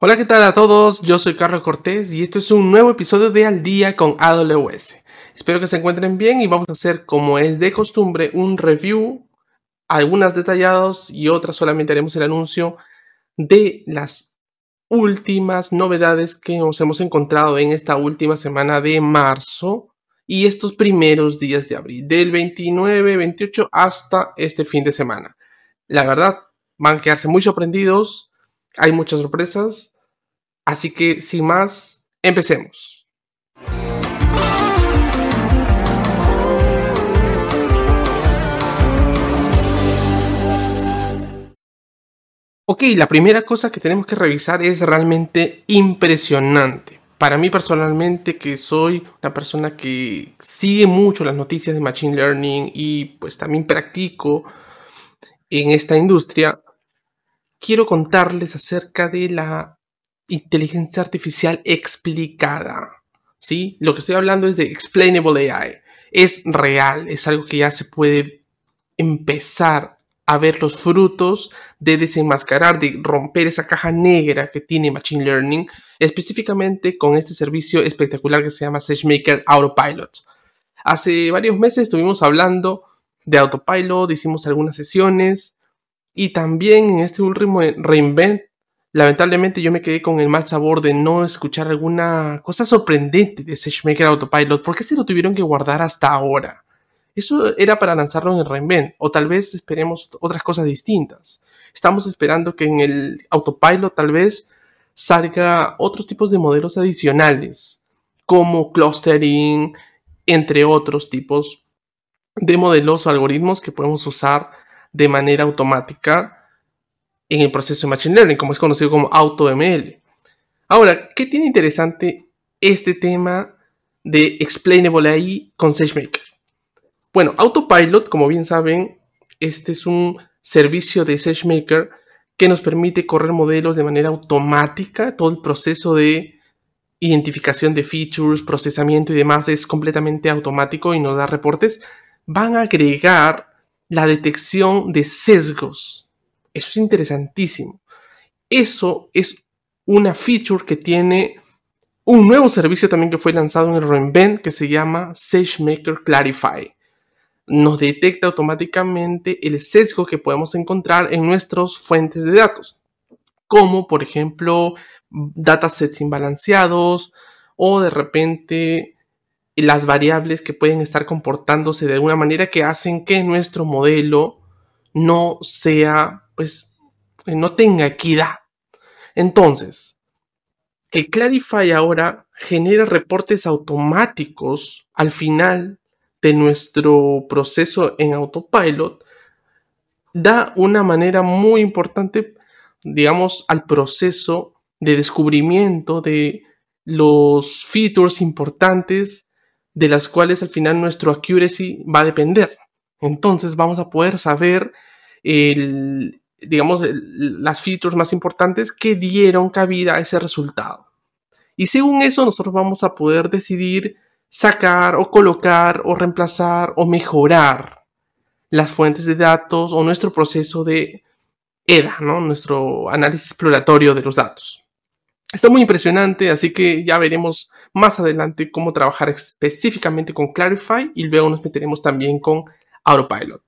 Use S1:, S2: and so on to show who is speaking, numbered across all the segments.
S1: Hola, ¿qué tal a todos? Yo soy Carlos Cortés y esto es un nuevo episodio de Al Día con AWS. Espero que se encuentren bien y vamos a hacer, como es de costumbre, un review, algunas detallados y otras solamente haremos el anuncio de las últimas novedades que nos hemos encontrado en esta última semana de marzo y estos primeros días de abril, del 29, 28 hasta este fin de semana. La verdad, van a quedarse muy sorprendidos hay muchas sorpresas. Así que sin más, empecemos. Ok, la primera cosa que tenemos que revisar es realmente impresionante. Para mí personalmente, que soy una persona que sigue mucho las noticias de Machine Learning y pues también practico en esta industria, quiero contarles acerca de la inteligencia artificial explicada. ¿Sí? Lo que estoy hablando es de explainable AI. Es real, es algo que ya se puede empezar a ver los frutos de desenmascarar, de romper esa caja negra que tiene Machine Learning, específicamente con este servicio espectacular que se llama SageMaker Autopilot. Hace varios meses estuvimos hablando de Autopilot, hicimos algunas sesiones, y también en este último reinvent, lamentablemente yo me quedé con el mal sabor de no escuchar alguna cosa sorprendente de SageMaker Autopilot. ¿Por qué se lo tuvieron que guardar hasta ahora? Eso era para lanzarlo en el reinvent, o tal vez esperemos otras cosas distintas. Estamos esperando que en el Autopilot tal vez salga otros tipos de modelos adicionales, como clustering, entre otros tipos de modelos o algoritmos que podemos usar de manera automática en el proceso de Machine Learning, como es conocido como AutoML. Ahora, ¿qué tiene interesante este tema de Explainable AI con SageMaker? Bueno, Autopilot, como bien saben, este es un servicio de SageMaker que nos permite correr modelos de manera automática. Todo el proceso de identificación de features, procesamiento y demás es completamente automático y nos da reportes. Van a agregar la detección de sesgos. Eso es interesantísimo. Eso es una feature que tiene un nuevo servicio también que fue lanzado en el reinvent que se llama SageMaker Clarify. Nos detecta automáticamente el sesgo que podemos encontrar en nuestras fuentes de datos, como por ejemplo datasets imbalanceados o de repente las variables que pueden estar comportándose de alguna manera que hacen que nuestro modelo no sea, pues, no tenga equidad. Entonces, que Clarify ahora genera reportes automáticos al final de nuestro proceso en autopilot da una manera muy importante, digamos, al proceso de descubrimiento de los features importantes de las cuales al final nuestro accuracy va a depender. Entonces vamos a poder saber el, digamos, las features más importantes que dieron cabida a ese resultado. Y según eso nosotros vamos a poder decidir sacar o colocar o reemplazar o mejorar las fuentes de datos o nuestro proceso de EDA, ¿no? nuestro análisis exploratorio de los datos. Está muy impresionante, así que ya veremos más adelante cómo trabajar específicamente con Clarify y luego nos meteremos también con Autopilot.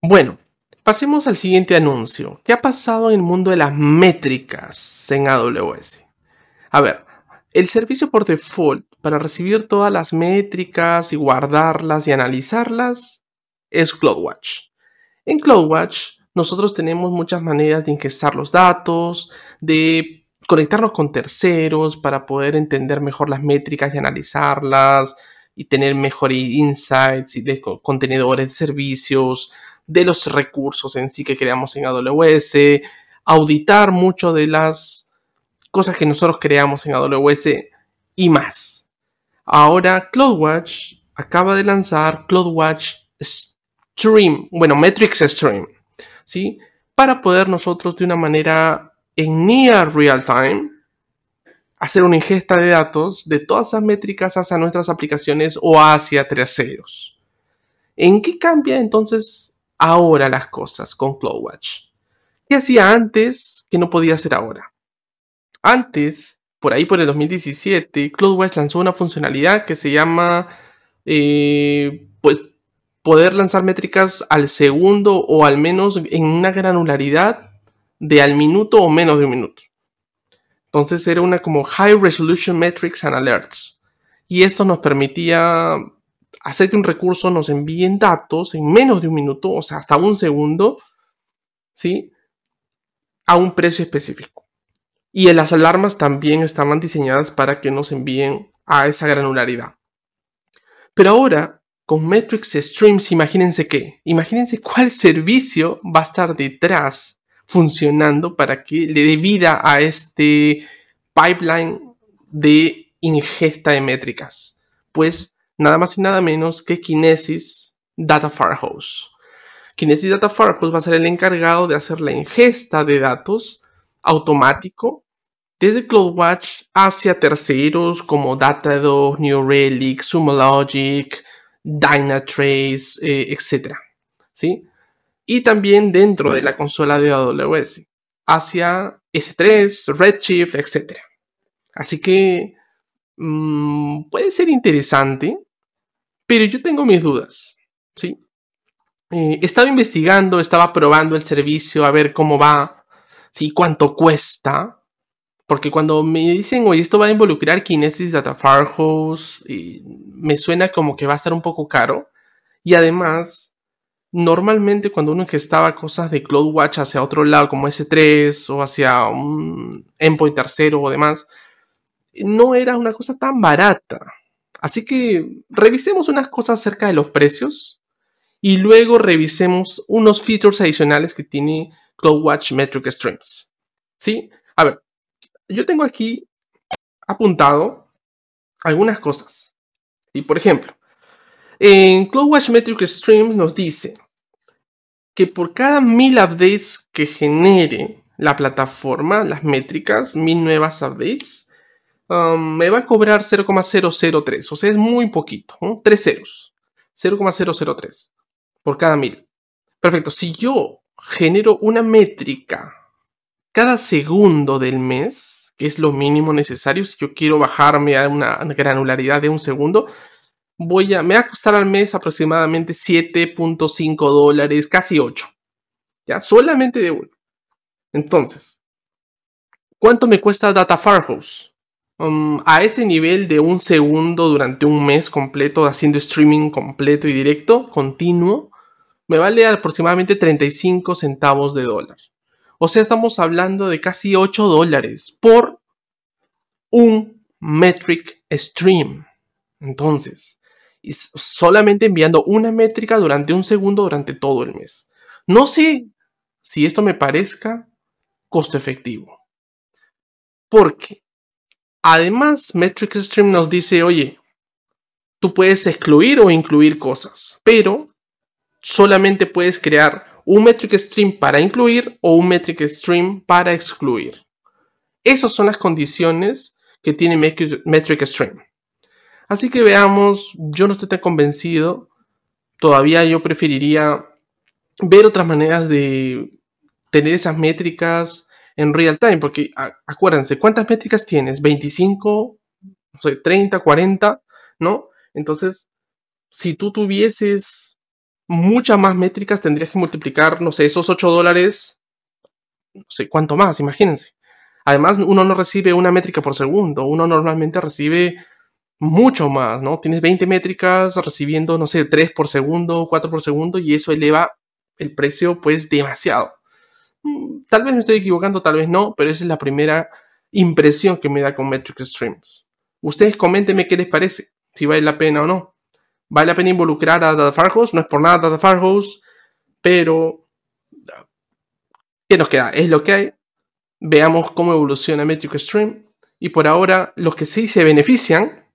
S1: Bueno, pasemos al siguiente anuncio. ¿Qué ha pasado en el mundo de las métricas en AWS? A ver, el servicio por default para recibir todas las métricas y guardarlas y analizarlas es CloudWatch. En CloudWatch nosotros tenemos muchas maneras de ingestar los datos, de conectarnos con terceros para poder entender mejor las métricas y analizarlas y tener mejores insights y de contenedores de servicios, de los recursos en sí que creamos en AWS, auditar mucho de las cosas que nosotros creamos en AWS y más. Ahora CloudWatch acaba de lanzar CloudWatch Stream, bueno, Metrics Stream, ¿sí? Para poder nosotros de una manera en near real time hacer una ingesta de datos de todas esas métricas hacia nuestras aplicaciones o hacia terceros. ¿En qué cambia entonces ahora las cosas con CloudWatch? ¿Qué hacía antes que no podía hacer ahora? Antes, por ahí por el 2017, CloudWatch lanzó una funcionalidad que se llama eh, poder lanzar métricas al segundo o al menos en una granularidad de al minuto o menos de un minuto. Entonces era una como High Resolution Metrics and Alerts. Y esto nos permitía hacer que un recurso nos envíe datos en menos de un minuto, o sea, hasta un segundo, ¿sí? A un precio específico. Y las alarmas también estaban diseñadas para que nos envíen a esa granularidad. Pero ahora, con Metrics Streams, imagínense qué. Imagínense cuál servicio va a estar detrás funcionando para que le dé vida a este pipeline de ingesta de métricas. Pues nada más y nada menos que Kinesis Data Firehouse. Kinesis Data Firehouse va a ser el encargado de hacer la ingesta de datos automático desde CloudWatch hacia terceros como Datadog, New Relic, Sumo Logic, Dynatrace, eh, etc. ¿Sí? Y también dentro de la consola de AWS hacia S3, Redshift, etc. Así que mm, puede ser interesante, pero yo tengo mis dudas. ¿sí? Eh, estaba investigando, estaba probando el servicio a ver cómo va, ¿sí? cuánto cuesta. Porque cuando me dicen, oye, esto va a involucrar Kinesis Data Firehouse, me suena como que va a estar un poco caro. Y además, normalmente cuando uno gestaba cosas de CloudWatch hacia otro lado, como S3 o hacia un endpoint tercero o demás, no era una cosa tan barata. Así que revisemos unas cosas acerca de los precios y luego revisemos unos features adicionales que tiene CloudWatch Metric Streams. ¿Sí? A ver, yo tengo aquí apuntado algunas cosas. Y por ejemplo, en CloudWatch Metric Streams nos dice que por cada mil updates que genere la plataforma, las métricas, mil nuevas updates, um, me va a cobrar 0,003. O sea, es muy poquito, ¿no? Tres ceros. 0,003 por cada mil. Perfecto. Si yo genero una métrica cada segundo del mes, que es lo mínimo necesario. Si yo quiero bajarme a una granularidad de un segundo, voy a, me va a costar al mes aproximadamente 7.5 dólares, casi 8. Ya, solamente de uno. Entonces, ¿cuánto me cuesta Data Firehouse? Um, a ese nivel de un segundo durante un mes completo, haciendo streaming completo y directo, continuo, me vale aproximadamente 35 centavos de dólar. O sea, estamos hablando de casi 8 dólares por un metric stream. Entonces, solamente enviando una métrica durante un segundo durante todo el mes. No sé si esto me parezca costo efectivo. Porque además Metric Stream nos dice, oye, tú puedes excluir o incluir cosas, pero solamente puedes crear un metric stream para incluir o un metric stream para excluir. Esas son las condiciones que tiene metric stream. Así que veamos, yo no estoy tan convencido. Todavía yo preferiría ver otras maneras de tener esas métricas en real time, porque acuérdense, ¿cuántas métricas tienes? 25, no sé, 30, 40, ¿no? Entonces, si tú tuvieses muchas más métricas tendrías que multiplicar, no sé, esos 8 dólares, no sé cuánto más, imagínense. Además, uno no recibe una métrica por segundo, uno normalmente recibe mucho más, ¿no? Tienes 20 métricas recibiendo, no sé, 3 por segundo, 4 por segundo y eso eleva el precio pues demasiado. Mm, tal vez me estoy equivocando, tal vez no, pero esa es la primera impresión que me da con Metric Streams. Ustedes coméntenme qué les parece, si vale la pena o no. Vale la pena involucrar a Data Firehouse, no es por nada Data Firehouse, pero ¿qué nos queda? Es lo que hay. Veamos cómo evoluciona Metric Stream. Y por ahora, los que sí se benefician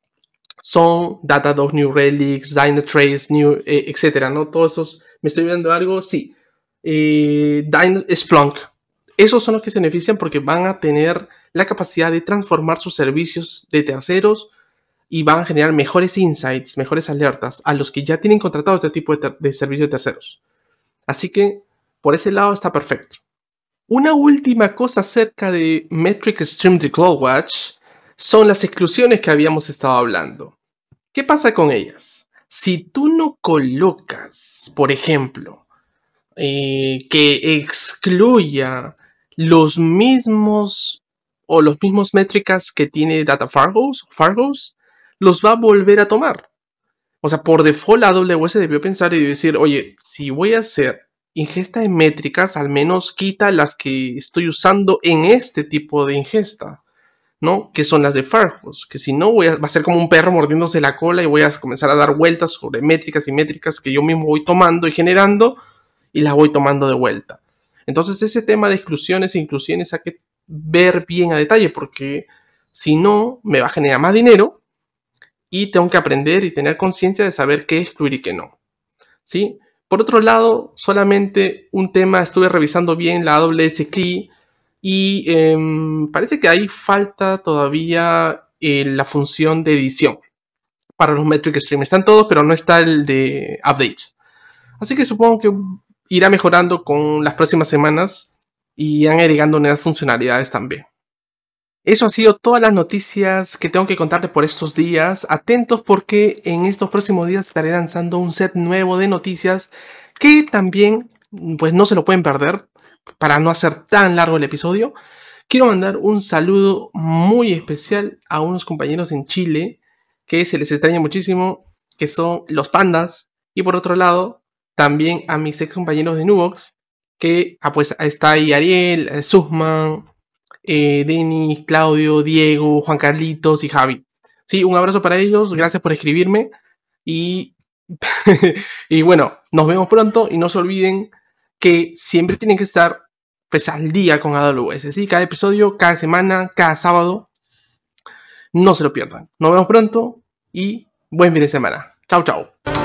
S1: son Datadog, New Relics, Dynatrace, New, eh, etcétera, ¿no? Todos esos, ¿me estoy viendo algo? Sí. Eh, Splunk. Esos son los que se benefician porque van a tener la capacidad de transformar sus servicios de terceros y van a generar mejores insights, mejores alertas a los que ya tienen contratado este tipo de, servicios de terceros. Así que por ese lado está perfecto. Una última cosa acerca de Metric Stream de CloudWatch son las exclusiones que habíamos estado hablando. ¿Qué pasa con ellas? Si tú no colocas, por ejemplo, eh, que excluya los mismos o los mismos métricas que tiene Data Fargos, Fargos, los va a volver a tomar. O sea, por default AWS debió pensar y decir, oye, si voy a hacer ingesta de métricas, al menos quita las que estoy usando en este tipo de ingesta. ¿No? Que son las de Farhouse, que si no voy a, va a ser como un perro mordiéndose la cola y voy a comenzar a dar vueltas sobre métricas y métricas que yo mismo voy tomando y generando y las voy tomando de vuelta. Entonces ese tema de exclusiones e inclusiones hay que ver bien a detalle porque si no me va a generar más dinero y tengo que aprender y tener conciencia de saber qué excluir y qué no. ¿Sí? Por otro lado, solamente un tema, estuve revisando bien la AWS Key y em, parece que ahí falta todavía eh, la función de edición para los Metric Stream. Están todos, pero no está el de updates. Así que supongo que irá mejorando con las próximas semanas y irán agregando nuevas funcionalidades también. Eso ha sido todas las noticias que tengo que contarles por estos días. Atentos porque en estos próximos días estaré lanzando un set nuevo de noticias que también pues no se lo pueden perder para no hacer tan largo el episodio, quiero mandar un saludo muy especial a unos compañeros en Chile que se les extraña muchísimo, que son los pandas, y por otro lado, también a mis ex compañeros de Nubox, que ah, pues está ahí Ariel, eh, Sussman, eh, Denis, Claudio, Diego, Juan Carlitos y Javi. Sí, un abrazo para ellos, gracias por escribirme y, y bueno, nos vemos pronto y no se olviden que siempre tienen que estar pues al día con AWS. ¿sí? Cada episodio, cada semana, cada sábado. No se lo pierdan. Nos vemos pronto y buen fin de semana. Chao, chao.